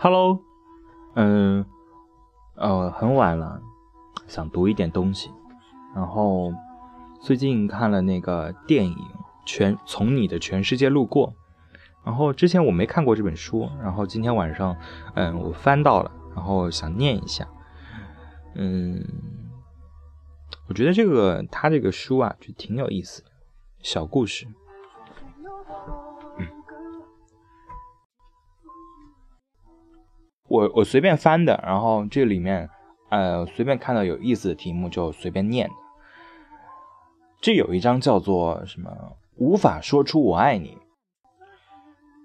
Hello，嗯，呃，很晚了，想读一点东西。然后最近看了那个电影《全从你的全世界路过》，然后之前我没看过这本书，然后今天晚上，嗯，我翻到了，然后想念一下。嗯，我觉得这个他这个书啊，就挺有意思的，小故事。我我随便翻的，然后这里面，呃，随便看到有意思的题目就随便念。这有一张叫做什么？无法说出我爱你。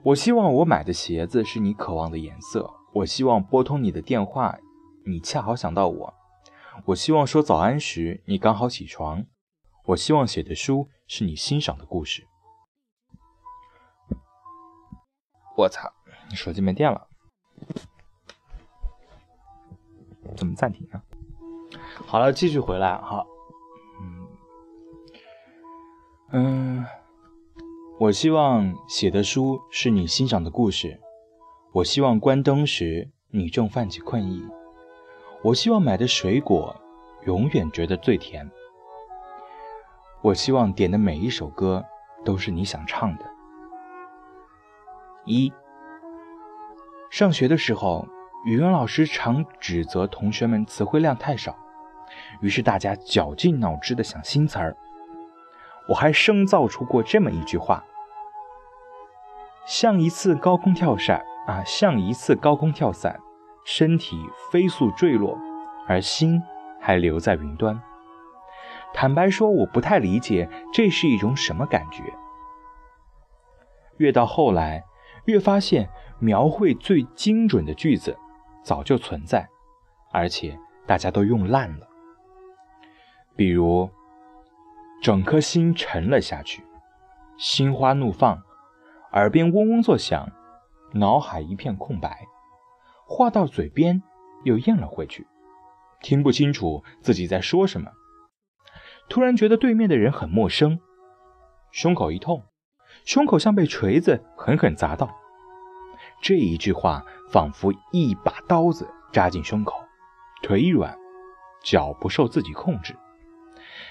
我希望我买的鞋子是你渴望的颜色。我希望拨通你的电话，你恰好想到我。我希望说早安时你刚好起床。我希望写的书是你欣赏的故事。我操，手机没电了。怎么暂停啊？好了，继续回来哈。嗯嗯，我希望写的书是你欣赏的故事。我希望关灯时你正泛起困意。我希望买的水果永远觉得最甜。我希望点的每一首歌都是你想唱的。一，上学的时候。语文老师常指责同学们词汇量太少，于是大家绞尽脑汁地想新词儿。我还生造出过这么一句话：像一次高空跳伞啊，像一次高空跳伞，身体飞速坠落，而心还留在云端。坦白说，我不太理解这是一种什么感觉。越到后来，越发现描绘最精准的句子。早就存在，而且大家都用烂了。比如，整颗心沉了下去，心花怒放，耳边嗡嗡作响，脑海一片空白，话到嘴边又咽了回去，听不清楚自己在说什么。突然觉得对面的人很陌生，胸口一痛，胸口像被锤子狠狠砸到。这一句话仿佛一把刀子扎进胸口，腿一软，脚不受自己控制，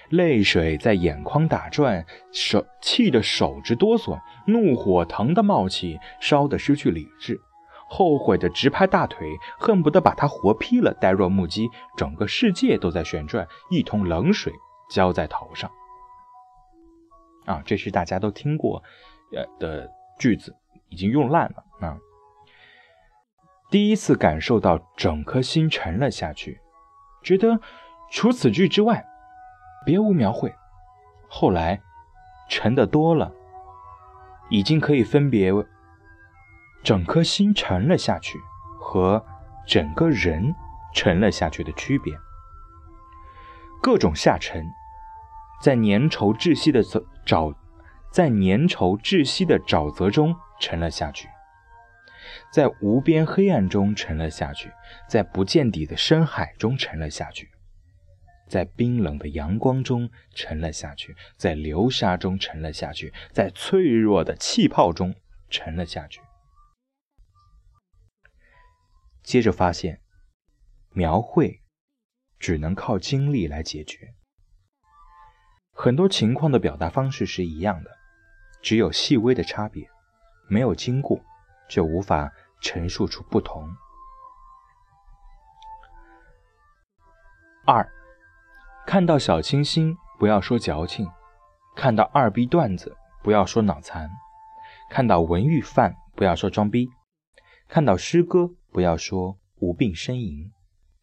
泪水在眼眶打转，手气得手直哆嗦，怒火腾的冒起，烧得失去理智，后悔的直拍大腿，恨不得把他活劈了，呆若木鸡，整个世界都在旋转，一桶冷水浇在头上。啊，这是大家都听过，呃的句子，已经用烂了啊。第一次感受到整颗心沉了下去，觉得除此句之外别无描绘。后来沉的多了，已经可以分别整颗心沉了下去和整个人沉了下去的区别。各种下沉，在粘稠窒息的沼，在粘稠窒息的沼泽中沉了下去。在无边黑暗中沉了下去，在不见底的深海中沉了下去，在冰冷的阳光中沉了下去，在流沙中沉了下去，在脆弱的气泡中沉了下去。接着发现，描绘只能靠经历来解决。很多情况的表达方式是一样的，只有细微的差别，没有经过。就无法陈述出不同。二，看到小清新不要说矫情，看到二逼段子不要说脑残，看到文艺范不要说装逼，看到诗歌不要说无病呻吟，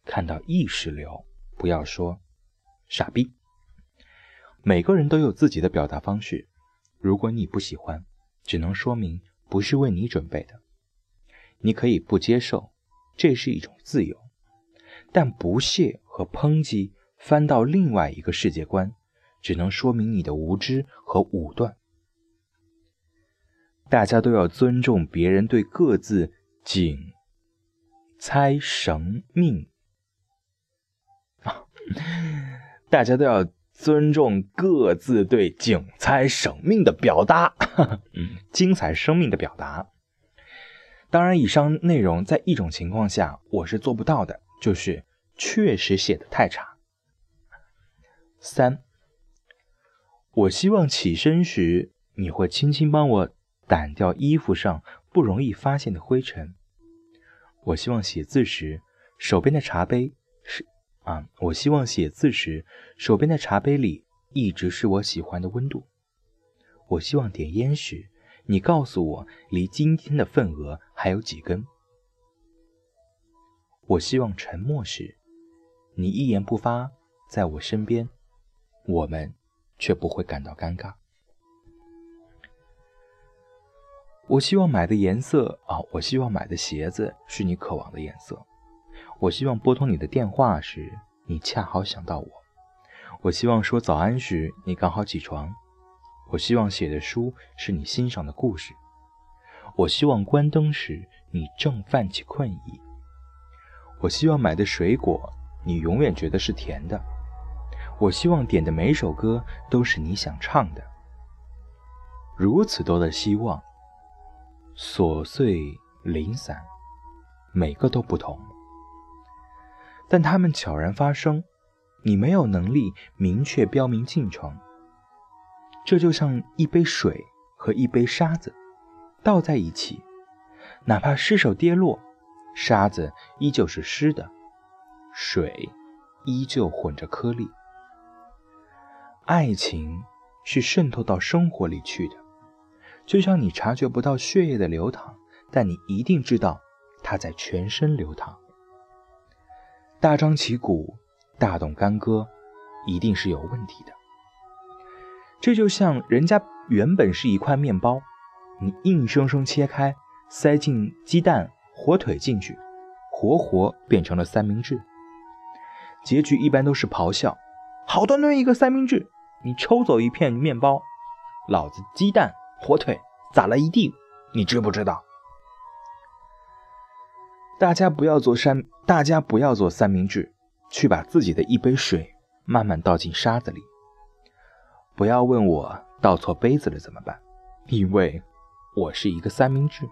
看到意识流不要说傻逼。每个人都有自己的表达方式，如果你不喜欢，只能说明。不是为你准备的，你可以不接受，这是一种自由。但不屑和抨击翻到另外一个世界观，只能说明你的无知和武断。大家都要尊重别人对各自景猜神命！大家都要尊重各自对精彩生命的表达。嗯，精彩生命的表达。当然，以上内容在一种情况下我是做不到的，就是确实写的太差。三，我希望起身时你会轻轻帮我掸掉衣服上不容易发现的灰尘。我希望写字时手边的茶杯啊，我希望写字时手边的茶杯里一直是我喜欢的温度。我希望点烟时。你告诉我，离今天的份额还有几根？我希望沉默时，你一言不发，在我身边，我们却不会感到尴尬。我希望买的颜色啊，我希望买的鞋子是你渴望的颜色。我希望拨通你的电话时，你恰好想到我。我希望说早安时，你刚好起床。我希望写的书是你欣赏的故事。我希望关灯时你正泛起困意。我希望买的水果你永远觉得是甜的。我希望点的每首歌都是你想唱的。如此多的希望，琐碎零散，每个都不同，但它们悄然发生，你没有能力明确标明进程。这就像一杯水和一杯沙子倒在一起，哪怕失手跌落，沙子依旧是湿的，水依旧混着颗粒。爱情是渗透到生活里去的，就像你察觉不到血液的流淌，但你一定知道它在全身流淌。大张旗鼓、大动干戈，一定是有问题的。这就像人家原本是一块面包，你硬生生切开，塞进鸡蛋、火腿进去，活活变成了三明治。结局一般都是咆哮：“好端端一个三明治，你抽走一片面包，老子鸡蛋、火腿砸了一地，你知不知道？”大家不要做三，大家不要做三明治，去把自己的一杯水慢慢倒进沙子里。不要问我倒错杯子了怎么办，因为我是一个三明治。